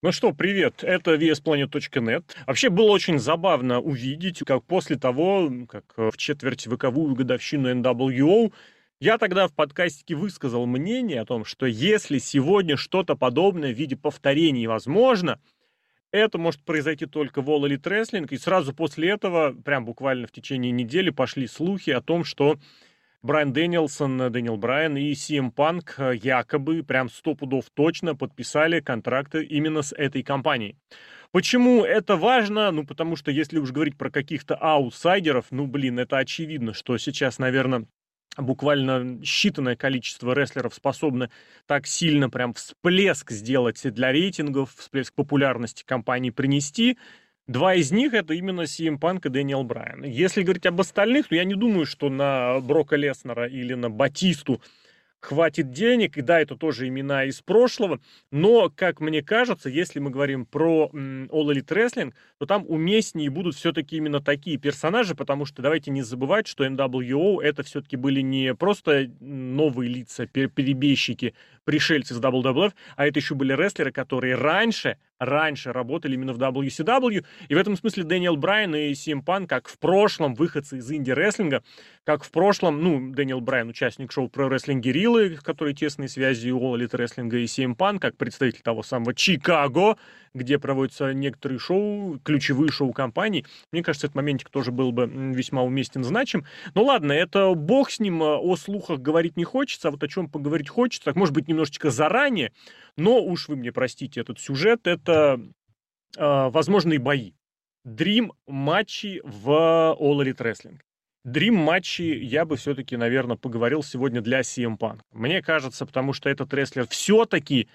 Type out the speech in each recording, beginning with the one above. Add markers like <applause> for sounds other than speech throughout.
Ну что, привет, это VSPlanet.net. Вообще было очень забавно увидеть, как после того, как в четверть вековую годовщину NWO я тогда в подкастике высказал мнение о том, что если сегодня что-то подобное в виде повторений возможно, это может произойти только в All Elite Wrestling, и сразу после этого, прям буквально в течение недели, пошли слухи о том, что Брайан Дэнилсон, Дэниел Брайан и CM Punk э, якобы прям сто пудов точно подписали контракты именно с этой компанией. Почему это важно? Ну, потому что если уж говорить про каких-то аутсайдеров, ну, блин, это очевидно, что сейчас, наверное, буквально считанное количество рестлеров способны так сильно прям всплеск сделать для рейтингов, всплеск популярности компании принести, Два из них это именно CM Punk и Дэниел Брайан. Если говорить об остальных, то я не думаю, что на Брока Леснера или на Батисту хватит денег, и да, это тоже имена из прошлого, но, как мне кажется, если мы говорим про All Elite Wrestling, то там уместнее будут все-таки именно такие персонажи, потому что давайте не забывать, что NWO это все-таки были не просто новые лица, перебежчики, пришельцы из WWF, а это еще были рестлеры, которые раньше, раньше работали именно в WCW, и в этом смысле Дэниел Брайан и CM Punk, как в прошлом выходцы из инди-рестлинга, как в прошлом, ну, Дэниэл Брайан, участник шоу про рестлинг Гериллы, который тесные связи у All Elite рестлинга и CM Punk, как представитель того самого Чикаго, где проводятся некоторые шоу, ключевые шоу компаний. Мне кажется, этот моментик тоже был бы весьма уместен, значим. Ну ладно, это бог с ним, о слухах говорить не хочется, а вот о чем поговорить хочется, так может быть немножечко заранее, но уж вы мне простите этот сюжет, это э, возможные бои. Дрим матчи в All Elite Wrestling. Дрим матчи я бы все-таки, наверное, поговорил сегодня для CM Punk. Мне кажется, потому что этот рестлер все-таки,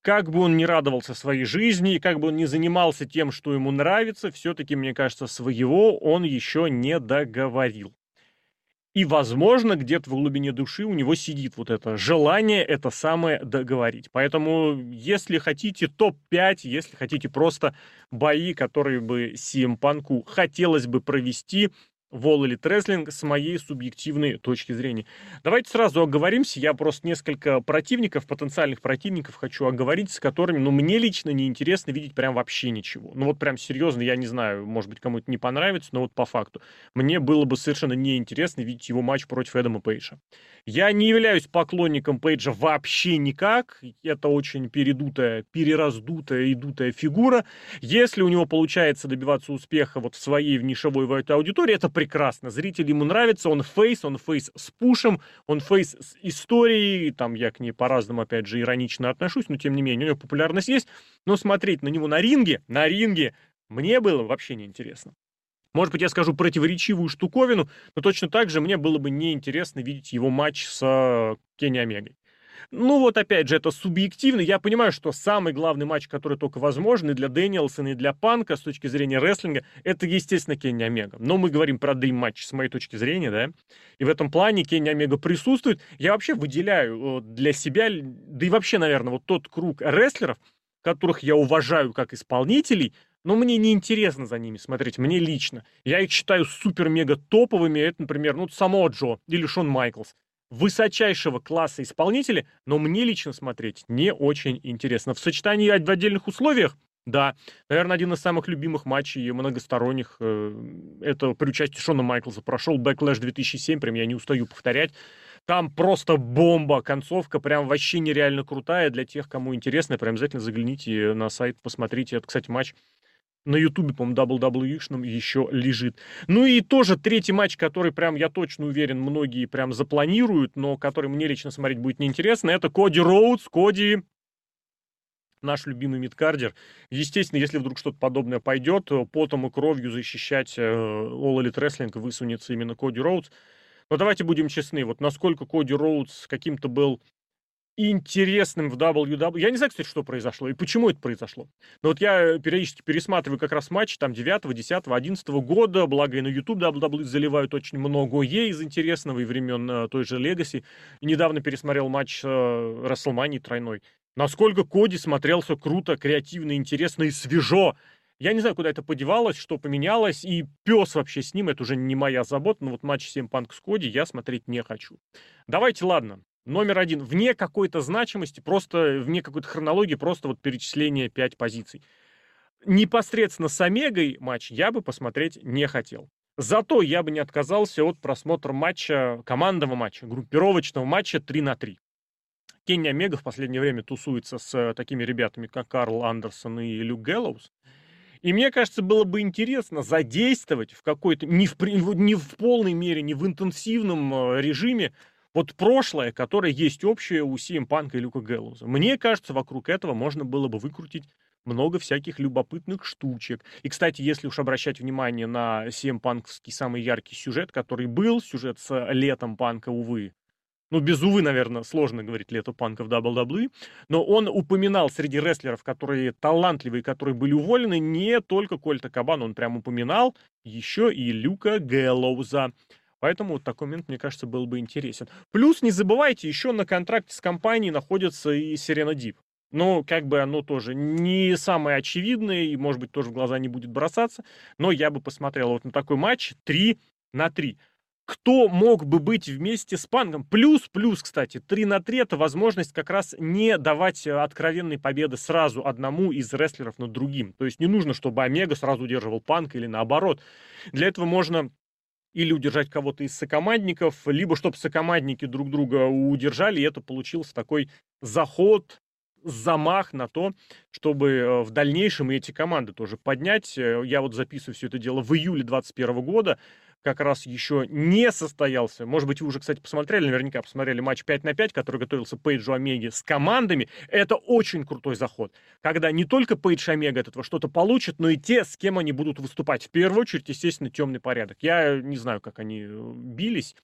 как бы он ни радовался своей жизни, как бы он ни занимался тем, что ему нравится, все-таки, мне кажется, своего он еще не договорил. И, возможно, где-то в глубине души у него сидит вот это желание это самое договорить. Поэтому, если хотите топ-5, если хотите просто бои, которые бы CM Панку хотелось бы провести, Вол или Треслинг с моей субъективной точки зрения. Давайте сразу оговоримся. Я просто несколько противников, потенциальных противников хочу оговорить, с которыми, ну, мне лично неинтересно видеть прям вообще ничего. Ну, вот прям серьезно, я не знаю, может быть, кому-то не понравится, но вот по факту. Мне было бы совершенно неинтересно видеть его матч против Эдама Пейджа. Я не являюсь поклонником Пейджа вообще никак. Это очень передутая, перераздутая и дутая фигура. Если у него получается добиваться успеха вот в своей в нишевой аудитории, это прекрасно. Зритель ему нравится, он фейс, он фейс с пушем, он фейс с историей, там я к ней по-разному, опять же, иронично отношусь, но тем не менее, у него популярность есть, но смотреть на него на ринге, на ринге, мне было вообще неинтересно. Может быть, я скажу противоречивую штуковину, но точно так же мне было бы неинтересно видеть его матч с э, Кенни Омегой. Ну вот опять же, это субъективно. Я понимаю, что самый главный матч, который только возможен и для Дэниелсона, и для Панка с точки зрения рестлинга, это, естественно, Кенни Омега. Но мы говорим про дрим матч с моей точки зрения, да. И в этом плане Кенни Омега присутствует. Я вообще выделяю для себя, да и вообще, наверное, вот тот круг рестлеров, которых я уважаю как исполнителей, но мне не интересно за ними смотреть, мне лично. Я их считаю супер-мега топовыми. Это, например, ну, само Джо или Шон Майклс высочайшего класса исполнители, но мне лично смотреть не очень интересно. В сочетании в отдельных условиях, да, наверное, один из самых любимых матчей многосторонних, э, это при участии Шона Майклса прошел Backlash 2007, прям я не устаю повторять. Там просто бомба, концовка прям вообще нереально крутая. Для тех, кому интересно, прям обязательно загляните на сайт, посмотрите. Это, кстати, матч на Ютубе, по-моему, WWE-шном еще лежит. Ну и тоже третий матч, который прям, я точно уверен, многие прям запланируют, но который мне лично смотреть будет неинтересно, это Коди Роудс, Коди наш любимый мидкардер. Естественно, если вдруг что-то подобное пойдет, потом и кровью защищать э, All Elite Wrestling высунется именно Коди Роудс. Но давайте будем честны, вот насколько Коди Роудс каким-то был интересным в WWE. Я не знаю, кстати, что произошло и почему это произошло. Но вот я периодически пересматриваю как раз матчи там 9, 10, 11 года, благо и на YouTube WWE заливают очень многое из интересного и времен э, той же Legacy. И недавно пересмотрел матч э, WrestleMania тройной. Насколько Коди смотрелся круто, креативно, интересно и свежо. Я не знаю, куда это подевалось, что поменялось, и пес вообще с ним, это уже не моя забота, но вот матч 7 Панк с Коди я смотреть не хочу. Давайте, ладно, Номер один, вне какой-то значимости, просто вне какой-то хронологии, просто вот перечисление 5 позиций. Непосредственно с Омегой матч я бы посмотреть не хотел. Зато я бы не отказался от просмотра матча, командного матча, группировочного матча 3 на 3. Кенни Омега в последнее время тусуется с такими ребятами, как Карл Андерсон и Люк Гэллоус. И мне кажется, было бы интересно задействовать в какой-то, не в, не в полной мере, не в интенсивном э, режиме, вот прошлое, которое есть общее у CM Панка и Люка Гэллоуза. Мне кажется, вокруг этого можно было бы выкрутить много всяких любопытных штучек. И, кстати, если уж обращать внимание на CM Панковский самый яркий сюжет, который был, сюжет с летом Панка, увы, ну, без увы, наверное, сложно говорить лето панка в WWE, но он упоминал среди рестлеров, которые талантливые, которые были уволены, не только Кольта Кабан, он прям упоминал еще и Люка Гэллоуза. Поэтому вот такой момент, мне кажется, был бы интересен. Плюс, не забывайте, еще на контракте с компанией находится и Сирена Дип. Ну, как бы оно тоже не самое очевидное, и, может быть, тоже в глаза не будет бросаться, но я бы посмотрел вот на такой матч 3 на 3 кто мог бы быть вместе с Панком. Плюс, плюс, кстати, 3 на 3 это возможность как раз не давать э, откровенной победы сразу одному из рестлеров над другим. То есть не нужно, чтобы Омега сразу удерживал Панк или наоборот. Для этого можно или удержать кого-то из сокомандников, либо чтобы сокомандники друг друга удержали, и это получился такой заход, замах на то, чтобы э, в дальнейшем и эти команды тоже поднять. Э, я вот записываю все это дело в июле 2021 года как раз еще не состоялся. Может быть, вы уже, кстати, посмотрели, наверняка посмотрели матч 5 на 5, который готовился Пейджу Омеги с командами. Это очень крутой заход, когда не только Пейдж Омега от этого что-то получит, но и те, с кем они будут выступать. В первую очередь, естественно, темный порядок. Я не знаю, как они э, бились,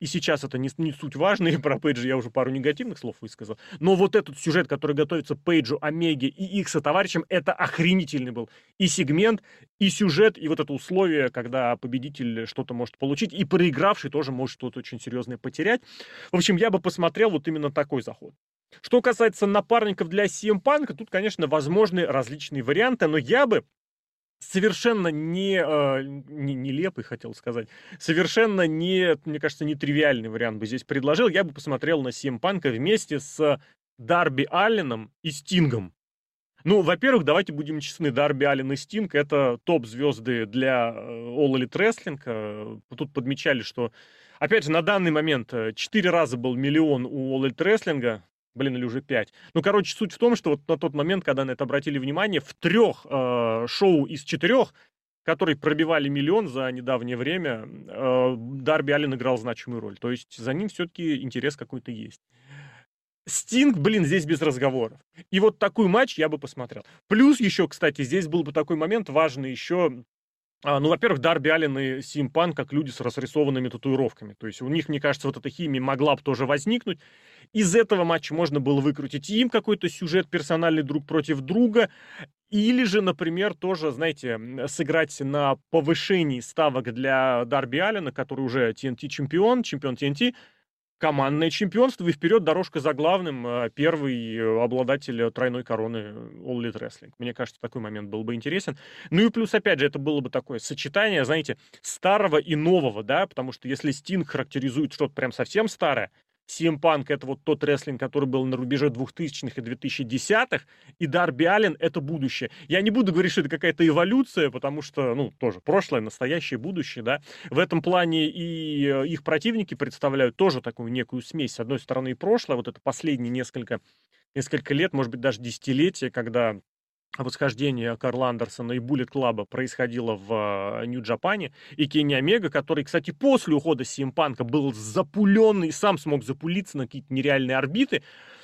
и сейчас это не, не суть важно, <laughs> про Пейджа я уже пару негативных слов высказал. Но вот этот сюжет, который готовится Пейджу, Омеге и их сотоварищам, это охренительный был. И сегмент, и сюжет, и вот это условие, когда победитель что-то может получить, и проигравший тоже может что-то очень серьезное потерять. В общем, я бы посмотрел вот именно такой заход. Что касается напарников для CM Punk, тут, конечно, возможны различные варианты, но я бы совершенно не, э, не нелепый, хотел сказать, совершенно не, мне кажется, не тривиальный вариант бы здесь предложил. Я бы посмотрел на CM Панка вместе с Дарби Алленом и Стингом. Ну, во-первых, давайте будем честны, Дарби Аллен и Стинг — это топ-звезды для э, All Elite Wrestling. Э, тут подмечали, что, опять же, на данный момент четыре раза был миллион у All Elite Wrestling, блин, или уже пять. Ну, короче, суть в том, что вот на тот момент, когда на это обратили внимание, в трех э, шоу из четырех, которые пробивали миллион за недавнее время, э, Дарби Аллен играл значимую роль. То есть за ним все-таки интерес какой-то есть. Стинг, блин, здесь без разговоров. И вот такой матч я бы посмотрел. Плюс еще, кстати, здесь был бы такой момент важный еще ну, во-первых, Дарби Аллен и Симпан как люди с разрисованными татуировками. То есть у них, мне кажется, вот эта химия могла бы тоже возникнуть. Из этого матча можно было выкрутить им какой-то сюжет персональный друг против друга. Или же, например, тоже, знаете, сыграть на повышении ставок для Дарби Аллена, который уже TNT-чемпион, чемпион TNT, командное чемпионство, и вперед дорожка за главным, э, первый э, обладатель тройной короны All Elite Wrestling. Мне кажется, такой момент был бы интересен. Ну и плюс, опять же, это было бы такое сочетание, знаете, старого и нового, да, потому что если Стинг характеризует что-то прям совсем старое, Punk это вот тот рестлинг, который был на рубеже 2000-х и 2010-х, и Дарби Аллен это будущее. Я не буду говорить, что это какая-то эволюция, потому что, ну, тоже прошлое, настоящее, будущее, да. В этом плане и э, их противники представляют тоже такую некую смесь. С одной стороны, и прошлое, вот это последние несколько, несколько лет, может быть, даже десятилетия, когда восхождение Карла Андерсона и Буллет Клаба происходило в э, Нью-Джапане, и Кенни Омега, который, кстати, после ухода Симпанка был запуленный, сам смог запулиться на какие-то нереальные орбиты,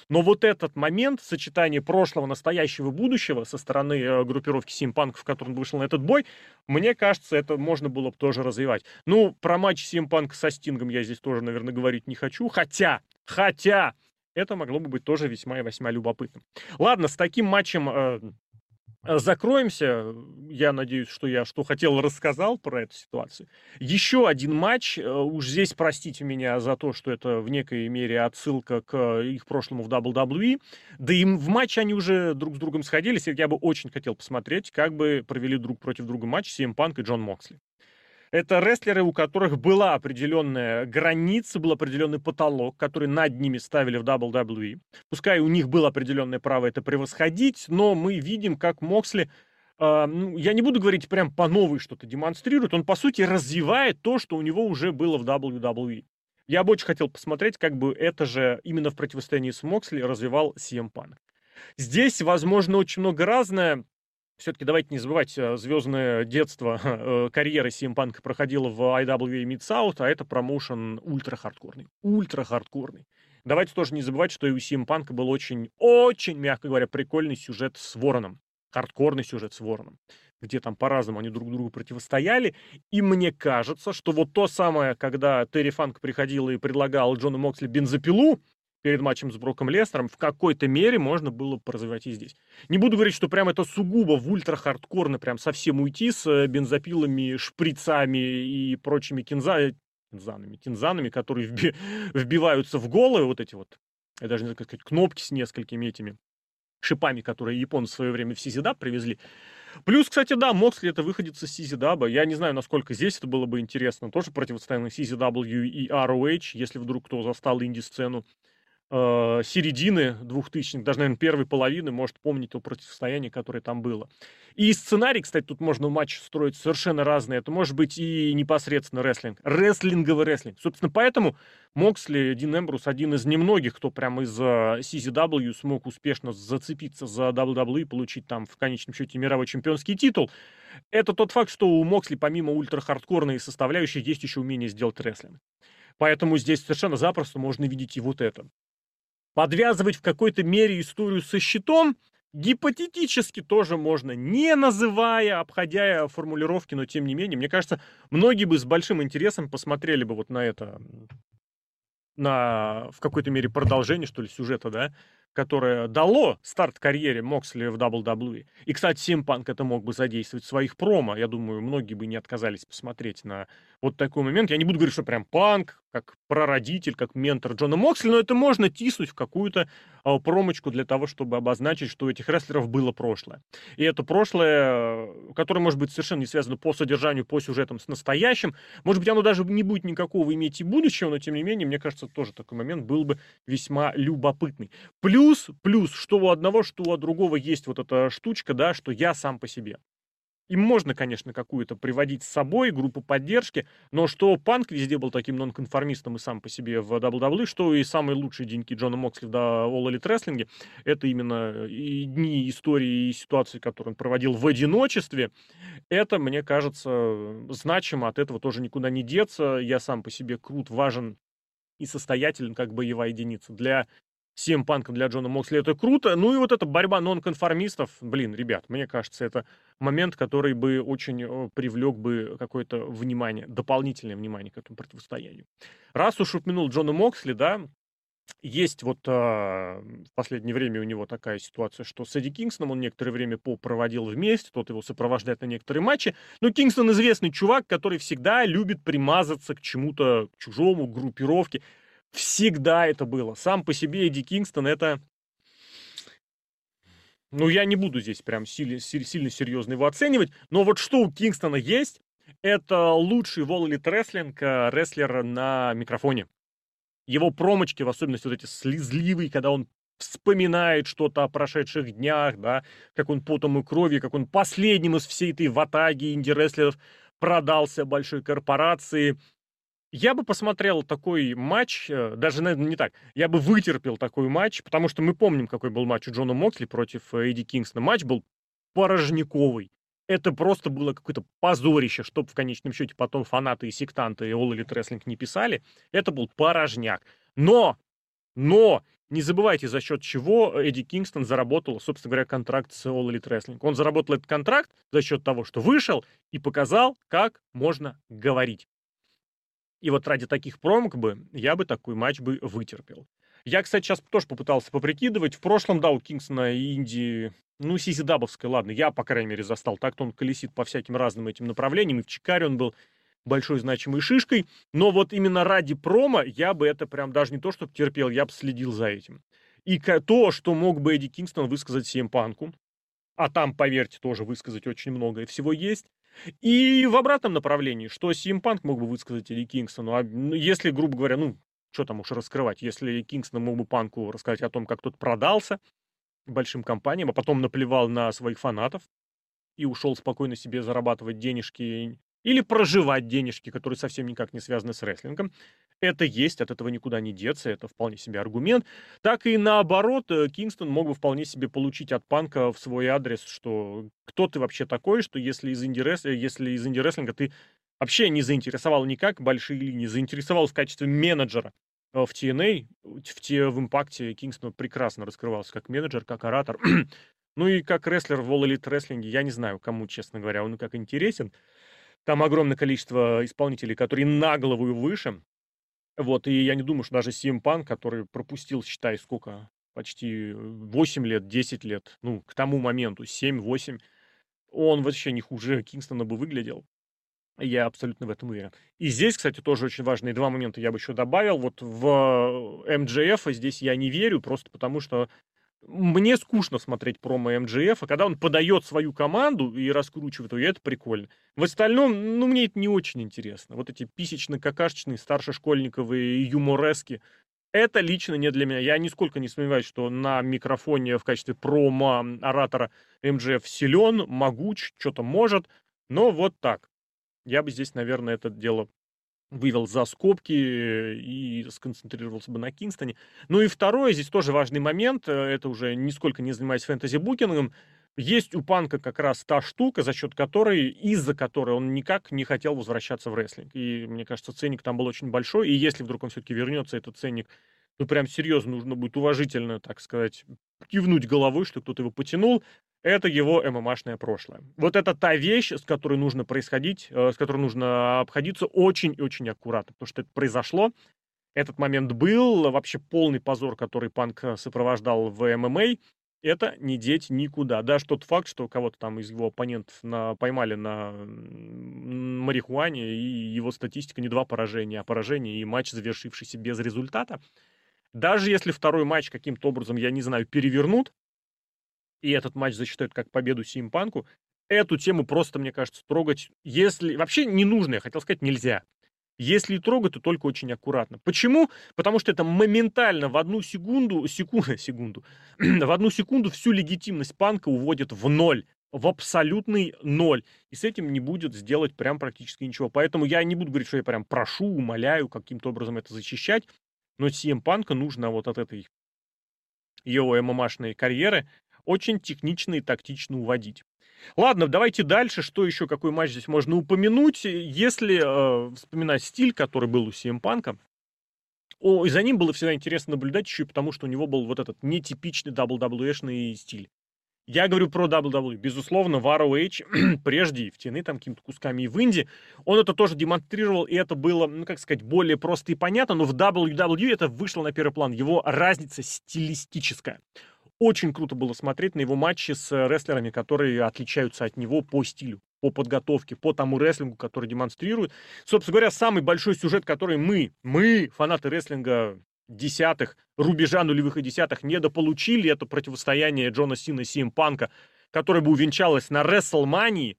но вот этот момент, сочетание прошлого, настоящего, будущего со стороны э, группировки Симпанк, в котором вышел на этот бой, мне кажется, это можно было бы тоже развивать. Ну, про матч Симпанк со Стингом я здесь тоже, наверное, говорить не хочу, хотя, хотя, это могло бы быть тоже весьма и весьма любопытным. Ладно, с таким матчем Э, закроемся. Я надеюсь, что я что хотел рассказал про эту ситуацию. Еще один матч. Э, уж здесь простите меня за то, что это в некой мере отсылка к их прошлому в WWE. Да и в матче они уже друг с другом сходились. Я бы очень хотел посмотреть, как бы провели друг против друга матч CM Punk и Джон Моксли. Это рестлеры, у которых была определенная граница, был определенный потолок, который над ними ставили в WWE. Пускай у них было определенное право это превосходить, но мы видим, как Моксли, э, ну, я не буду говорить прям по новой что-то демонстрирует, он, по сути, развивает то, что у него уже было в WWE. Я бы очень хотел посмотреть, как бы это же именно в противостоянии с Моксли развивал CM Punk. Здесь, возможно, очень много разное все-таки давайте не забывать, э, звездное детство э, карьеры Punk проходило в IWA Mid-South, а это промоушен ультра-хардкорный. Ультра-хардкорный. Давайте тоже не забывать, что и у Punk был очень, очень, мягко говоря, прикольный сюжет с Вороном. Хардкорный сюжет с Вороном где там по-разному они друг другу противостояли. И мне кажется, что вот то самое, когда Терри Фанк приходил и предлагал Джону Моксли бензопилу, перед матчем с Броком Лестером в какой-то мере можно было поразвивать и здесь. Не буду говорить, что прям это сугубо в ультра-хардкорно прям совсем уйти с э, бензопилами, шприцами и прочими кинза... кинзанами, кинзанами, которые вби... <laughs> вбиваются в головы, вот эти вот, я даже не знаю, как сказать, кнопки с несколькими этими шипами, которые японцы в свое время в Сизидаб привезли. Плюс, кстати, да, Моксли это выходит из Сизидаба. Я не знаю, насколько здесь это было бы интересно. Тоже противостояние CZW и ROH, если вдруг кто застал инди-сцену э, середины 2000-х, даже, наверное, первой половины, может помнить то противостояние, которое там было. И сценарий, кстати, тут можно матч строить совершенно разный. Это может быть и непосредственно рестлинг. Рестлинговый рестлинг. Собственно, поэтому Моксли, Дин Эмбрус, один из немногих, кто прямо из CZW смог успешно зацепиться за WWE и получить там в конечном счете мировой чемпионский титул. Это тот факт, что у Моксли помимо ультра-хардкорной составляющей есть еще умение сделать рестлинг. Поэтому здесь совершенно запросто можно видеть и вот это подвязывать в какой-то мере историю со щитом гипотетически тоже можно, не называя, обходя формулировки, но тем не менее, мне кажется, многие бы с большим интересом посмотрели бы вот на это, на в какой-то мере продолжение, что ли, сюжета, да, которое дало старт карьере Моксли в WWE. И, кстати, Симпанк это мог бы задействовать в своих промо. Я думаю, многие бы не отказались посмотреть на вот такой момент. Я не буду говорить, что прям Панк, как прародитель, как ментор Джона Моксли, но это можно тиснуть в какую-то э, промочку для того, чтобы обозначить, что у этих рестлеров было прошлое. И это прошлое, которое может быть совершенно не связано по содержанию, по сюжетам с настоящим. Может быть, оно даже не будет никакого иметь и будущего, но тем не менее, мне кажется, тоже такой момент был бы весьма любопытный. Плюс, плюс, что у одного, что у другого есть вот эта штучка, да, что я сам по себе. Им можно, конечно, какую-то приводить с собой, группу поддержки, но что Панк везде был таким нонконформистом и сам по себе в WWE, что и самые лучшие деньги Джона Моксли в All Elite Wrestling, это именно и дни истории и ситуации, которые он проводил в одиночестве, это, мне кажется, значимо, от этого тоже никуда не деться. Я сам по себе крут, важен и состоятелен как боевая единица. Для CM Панком для Джона Моксли это круто. Ну и вот эта борьба нонконформистов, блин, ребят, мне кажется, это момент, который бы очень э, привлек бы какое-то внимание, дополнительное внимание к этому противостоянию. Раз уж упомянул Джона Моксли, да, есть вот а, в последнее время у него такая ситуация, что с Эдди Кингстоном он некоторое время проводил вместе, тот его сопровождает на некоторые матчи. Но Кингстон известный чувак, который всегда любит примазаться к чему-то к чужому, к группировке. Всегда это было. Сам по себе Эдди Кингстон это... Ну, я не буду здесь прям сильно, сильно серьезно его оценивать, но вот что у Кингстона есть, это лучший в All Elite Wrestling э, рестлер на микрофоне. Его промочки, в особенности вот эти слезливые, когда он вспоминает что-то о прошедших днях, да, как он потом и кровью, как он последним из всей этой ватаги инди-рестлеров продался большой корпорации, я бы посмотрел такой матч, э, даже, наверное, не так, я бы вытерпел такой матч, потому что мы помним, какой был матч у Джона Моксли против э, Эдди Кингсона. Матч был порожниковый. Это просто было какое-то позорище, чтобы в конечном счете потом фанаты и сектанты и All Elite Wrestling не писали. Это был порожняк. Но, но, не забывайте, за счет чего Эдди Кингстон заработал, собственно говоря, контракт с All Elite Wrestling. Он заработал этот контракт за счет того, что вышел и показал, как можно говорить. И вот ради таких промок бы я бы такой матч бы вытерпел. Я, кстати, сейчас тоже попытался поприкидывать. В прошлом, да, у Кингсона и Индии, ну, Сизи Дабовская, ладно, я, по крайней мере, застал. Так-то он колесит по всяким разным этим направлениям. И в Чикаре он был большой значимой шишкой. Но вот именно ради промо я бы это прям даже не то, чтобы терпел, я бы следил за этим. И то, что мог бы Эдди Кингстон высказать всем панку, а там, поверьте, тоже высказать очень многое всего есть, И в обратном направлении, что Punk мог бы высказать или Кингстону, а ну, если, грубо говоря, ну, что там уж раскрывать, если Кингстон мог бы Панку рассказать о том, как тот продался большим компаниям, а потом наплевал на своих фанатов и ушел спокойно себе зарабатывать денежки или проживать денежки, которые совсем никак не связаны с рестлингом. Это есть, от этого никуда не деться, это вполне себе аргумент. Так и наоборот, э, Кингстон мог бы вполне себе получить от Панка в свой адрес, что кто ты вообще такой, что если из инди-рестлинга, если из инди-рестлинга ты вообще не заинтересовал никак большие линии, заинтересовал в качестве менеджера э, в TNA, в, те, в импакте Кингстон прекрасно раскрывался как менеджер, как оратор. <clears throat> ну и как рестлер в All Elite Wrestling, я не знаю, кому, честно говоря, он как интересен. Там огромное количество исполнителей, которые на голову выше. Вот, и я не думаю, что даже CM Punk, который пропустил, считай, сколько, почти 8 лет, 10 лет, ну, к тому моменту, 7-8, он вообще не хуже Кингстона бы выглядел. Я абсолютно в этом уверен. И здесь, кстати, тоже очень важные два момента я бы еще добавил. Вот в МДФ здесь я не верю, просто потому что мне скучно смотреть промо МДФ, а когда он подает свою команду и раскручивает ее, это прикольно. В остальном, ну, мне это не очень интересно. Вот эти писечно-какашечные старшешкольниковые юморески, это лично не для меня. Я нисколько не сомневаюсь, что на микрофоне в качестве промо-оратора МДФ силен, могуч, что-то может, но вот так. Я бы здесь, наверное, это дело вывел за скобки и сконцентрировался бы на Кингстоне. Ну и второе, здесь тоже важный момент, э, это уже нисколько не занимаясь фэнтези-букингом, есть у Панка как раз та штука, за счет которой, из-за которой он никак не хотел возвращаться в рестлинг. И мне кажется, ценник там был очень большой, и если вдруг он все-таки вернется, этот ценник, ну прям серьезно нужно будет уважительно, так сказать, кивнуть головой, что кто-то его потянул, это его ММАшное прошлое. Вот это та вещь, с которой нужно происходить, э, с которой нужно обходиться очень и очень аккуратно, потому что это произошло, этот момент был, вообще полный позор, который Панк э, сопровождал в ММА, это не деть никуда. Даже тот факт, что кого-то там из его оппонентов на, поймали на марихуане, и его статистика не два поражения, а поражение и матч, завершившийся без результата. Даже если второй матч каким-то образом, я не знаю, перевернут, и этот матч засчитают как победу Симпанку, эту тему просто, мне кажется, трогать, если... Вообще не нужно, я хотел сказать, нельзя. Если и трогать, то только очень аккуратно. Почему? Потому что это моментально в одну секунду, <laughs> секунду, секунду, <clears throat> в одну секунду всю легитимность панка уводит в ноль в абсолютный ноль. И с этим не будет сделать прям практически ничего. Поэтому я не буду говорить, что я прям прошу, умоляю каким-то образом это защищать. Но CM Панка нужно вот от этой его ММАшной карьеры очень технично и тактично уводить. Ладно, давайте дальше. Что еще, какой матч здесь можно упомянуть? Если э, вспоминать стиль, который был у CM Punk, о, и за ним было всегда интересно наблюдать, еще и потому, что у него был вот этот нетипичный WWE-шный стиль. Я говорю про WWE. Безусловно, <clears throat> в ROH прежде в TNA там какими-то кусками и в Инди, он это тоже демонстрировал, и это было, ну, как сказать, более просто и понятно, но в WWE это вышло на первый план. Его разница стилистическая. Очень круто было смотреть на его матчи с рестлерами, которые отличаются от него по стилю, по подготовке, по тому рестлингу, который демонстрирует. Собственно говоря, самый большой сюжет, который мы, мы, фанаты рестлинга десятых, рубежа нулевых и десятых, недополучили, это противостояние Джона Сина и Сим Панка, которое бы увенчалось на Рестлмании,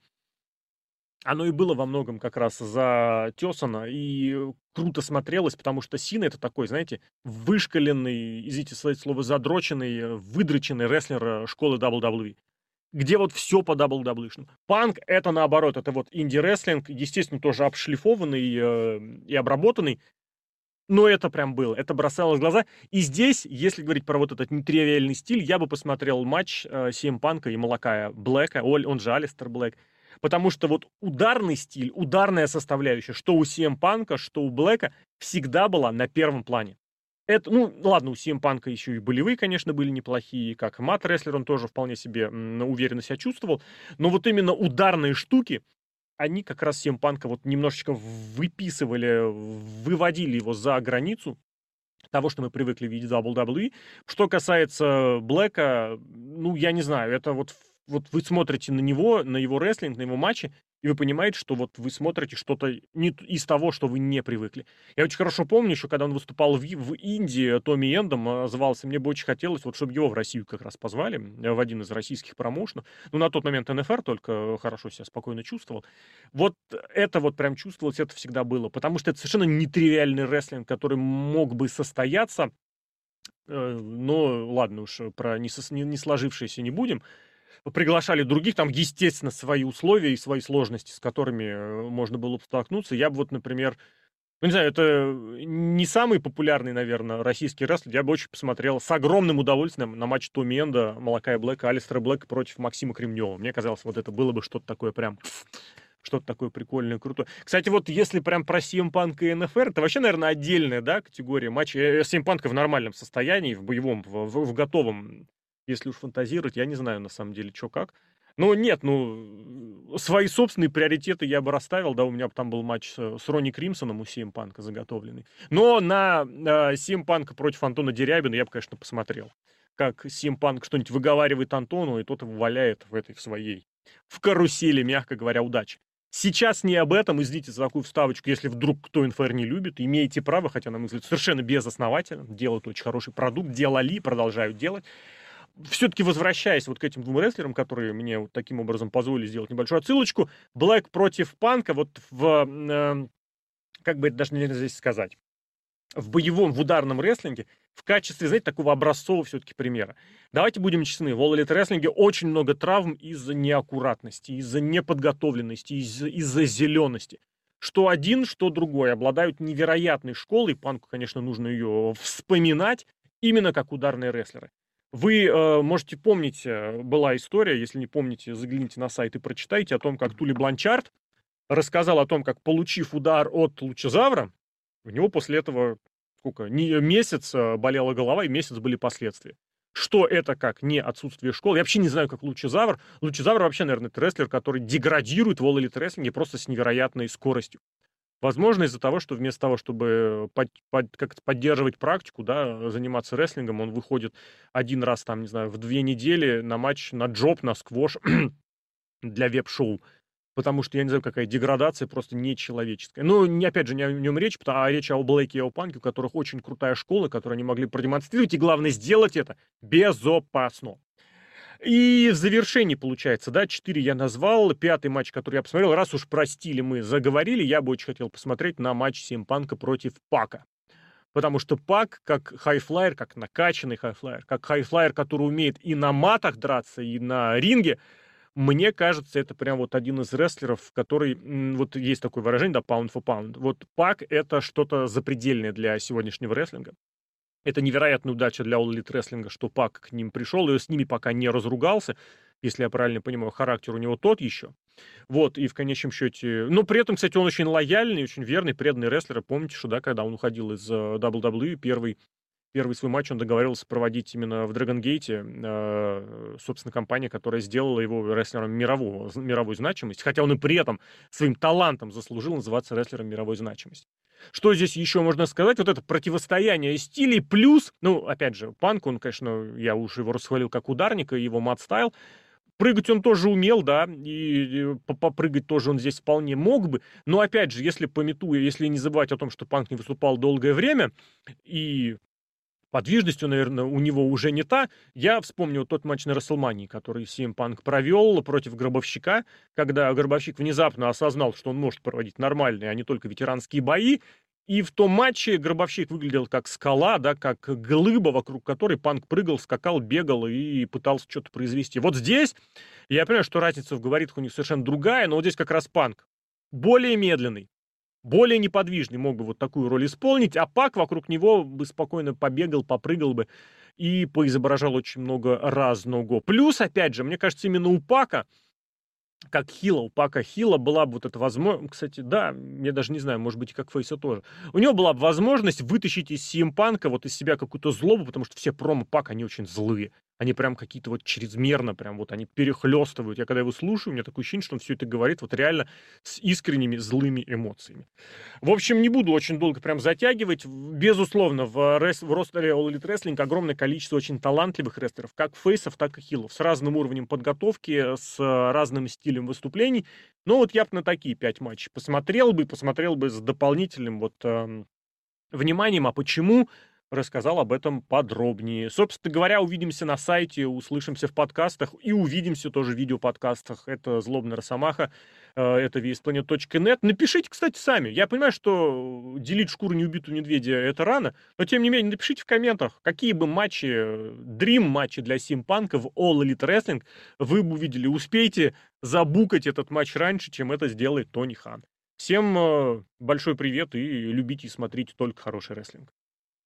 оно и было во многом как раз затесано и круто смотрелось, потому что Сина это такой, знаете, вышкаленный, извините сказать слово, задроченный, выдроченный рестлер школы WWE где вот все по WWE. Панк это наоборот, это вот инди-рестлинг, естественно, тоже обшлифованный э, и обработанный, но это прям было, это бросалось в глаза. И здесь, если говорить про вот этот нетривиальный стиль, я бы посмотрел матч э, Панка и Малакая Блэка, он же Алистер Блэк, Потому что вот ударный стиль, ударная составляющая, что у CM Панка, что у Блэка, всегда была на первом плане. Это, ну, ладно, у CM Панка еще и болевые, конечно, были неплохие, как Мат Рестлер, он тоже вполне себе уверенно себя чувствовал. Но вот именно ударные штуки, они как раз CM Панка вот немножечко выписывали, выводили его за границу того, что мы привыкли видеть в WWE. Что касается Блэка, ну, я не знаю, это вот вот вы смотрите на него, на его рестлинг, на его матчи, и вы понимаете, что вот вы смотрите что-то не из того, что вы не привыкли. Я очень хорошо помню, еще когда он выступал в, в Индии, Томми Эндом назывался, мне бы очень хотелось, вот чтобы его в Россию как раз позвали, в один из российских промоушенов. Ну, на тот момент НФР только хорошо себя спокойно чувствовал. Вот это вот прям чувствовалось, это всегда было, потому что это совершенно нетривиальный рестлинг, который мог бы состояться, э, но ладно уж, про не сложившееся не будем, приглашали других, там, естественно, свои условия и свои сложности, с которыми э, можно было столкнуться. Я бы вот, например, ну, не знаю, это не самый популярный, наверное, российский рестлинг. Я бы очень посмотрел с огромным удовольствием на матч Томми Энда, Малакая Блэка, Алистера Блэка против Максима Кремнева. Мне казалось, вот это было бы что-то такое прям что-то такое прикольное, крутое. Кстати, вот если прям про CM и НФР, это вообще, наверное, отдельная, да, категория матча. CM Punk в нормальном состоянии, в боевом, в, в, в готовом если уж фантазировать, я не знаю на самом деле, что как. Ну, нет, ну, свои собственные приоритеты я бы расставил, да, у меня там был матч с, с Ронни Кримсоном у Сим Панка заготовленный. Но на э, Сим Панка против Антона Дерябина я бы, конечно, посмотрел. Как Сим Панк что-нибудь выговаривает Антону, и тот его валяет в этой в своей, в карусели, мягко говоря, удачи. Сейчас не об этом, извините за такую вставочку, если вдруг кто НФР не любит, имеете право, хотя, на мой взгляд, совершенно безосновательно, делают очень хороший продукт, делали, продолжают делать все-таки возвращаясь вот к этим двум рестлерам, которые мне вот таким образом позволили сделать небольшую отсылочку, Блэк против Панка вот в, э, как бы это даже нельзя здесь сказать, в боевом, в ударном рестлинге в качестве, знаете, такого образцового все-таки примера. Давайте будем честны, в All Elite рестлинге очень много травм из-за неаккуратности, из-за неподготовленности, из- из-за зелености. Что один, что другой обладают невероятной школой, Панку, конечно, нужно ее вспоминать, именно как ударные рестлеры. Вы э, можете помнить, э, была история, если не помните, загляните на сайт и прочитайте о том, как Тули Бланчард рассказал о том, как, получив удар от Лучезавра, у него после этого сколько, не, месяц э, болела голова, и месяц были последствия. Что это как не отсутствие школы? Я вообще не знаю, как Лучезавр. Лучезавр вообще, наверное, это который деградирует в All Elite просто с невероятной скоростью. Возможно, из-за того, что вместо того, чтобы под, под, как-то поддерживать практику, да, заниматься рестлингом, он выходит один раз, там, не знаю, в две недели на матч, на джоб, на сквош <clears throat> для веб-шоу. Потому что, я не знаю, какая деградация просто нечеловеческая. Ну, не, опять же, не о нем речь, а речь о Блэке и о Панке, у которых очень крутая школа, которую они могли продемонстрировать, и главное, сделать это безопасно. И в завершении, получается, да, 4 я назвал, пятый матч, который я посмотрел, раз уж простили мы, заговорили, я бы очень хотел посмотреть на матч Симпанка против Пака. Потому что Пак, как high-flyer, как накачанный high-flyer, как high-flyer, который умеет и на матах драться, и на ринге, мне кажется, это прям вот один из рестлеров, который, вот есть такое выражение, да, pound for pound. Вот Пак — это что-то запредельное для сегодняшнего рестлинга. Это невероятная удача для All Elite Wrestling, что Пак к ним пришел, и с ними пока не разругался. Если я правильно понимаю, характер у него тот еще. Вот, и в конечном счете... Но при этом, кстати, он очень лояльный, очень верный, преданный рестлер. Помните, что, да, когда он уходил из WWE, первый первый свой матч он договаривался проводить именно в Драгонгейте, э, собственно, компания, которая сделала его рестлером мирового, мировой значимости, хотя он и при этом своим талантом заслужил называться рестлером мировой значимости. Что здесь еще можно сказать? Вот это противостояние стилей плюс, ну, опять же, Панк, он, конечно, я уже его расхвалил как ударника, его мат-стайл, Прыгать он тоже умел, да, и попрыгать тоже он здесь вполне мог бы. Но опять же, если пометуя, если не забывать о том, что Панк не выступал долгое время, и подвижностью, наверное, у него уже не та. Я вспомнил тот матч на Расселмании, который CM Punk провел против Гробовщика, когда Гробовщик внезапно осознал, что он может проводить нормальные, а не только ветеранские бои, и в том матче Гробовщик выглядел как скала, да, как глыба, вокруг которой Панк прыгал, скакал, бегал и пытался что-то произвести. Вот здесь, я понимаю, что разница в габаритах у них совершенно другая, но вот здесь как раз Панк более медленный, более неподвижный мог бы вот такую роль исполнить, а Пак вокруг него бы спокойно побегал, попрыгал бы и поизображал очень много разного. Плюс, опять же, мне кажется, именно у Пака, как Хила, у Пака Хила была бы вот эта возможность, кстати, да, я даже не знаю, может быть, и как Фейса тоже, у него была бы возможность вытащить из Симпанка вот из себя какую-то злобу, потому что все промо Пак, они очень злые, они прям какие-то вот чрезмерно, прям вот они перехлестывают. Я когда его слушаю, у меня такое ощущение, что он все это говорит вот реально с искренними злыми эмоциями. В общем, не буду очень долго прям затягивать. Безусловно, в, рес, в ростере All Elite Wrestling огромное количество очень талантливых рестлеров, как фейсов, так и хилов, с разным уровнем подготовки, с разным стилем выступлений. Но вот я бы на такие пять матчей посмотрел бы, посмотрел бы с дополнительным вот э, вниманием. А почему? Рассказал об этом подробнее. Собственно говоря, увидимся на сайте, услышимся в подкастах и увидимся тоже в видеоподкастах. Это «Злобная Росомаха», э, это VSPlanet.net. Напишите, кстати, сами. Я понимаю, что делить шкуру неубитого медведя — это рано, но, тем не менее, напишите в комментах, какие бы матчи, Dream матчи для Симпанка в All Elite Wrestling вы бы увидели. Успейте забукать этот матч раньше, чем это сделает Тони Хан. Всем э, большой привет и любите и смотрите только хороший рестлинг.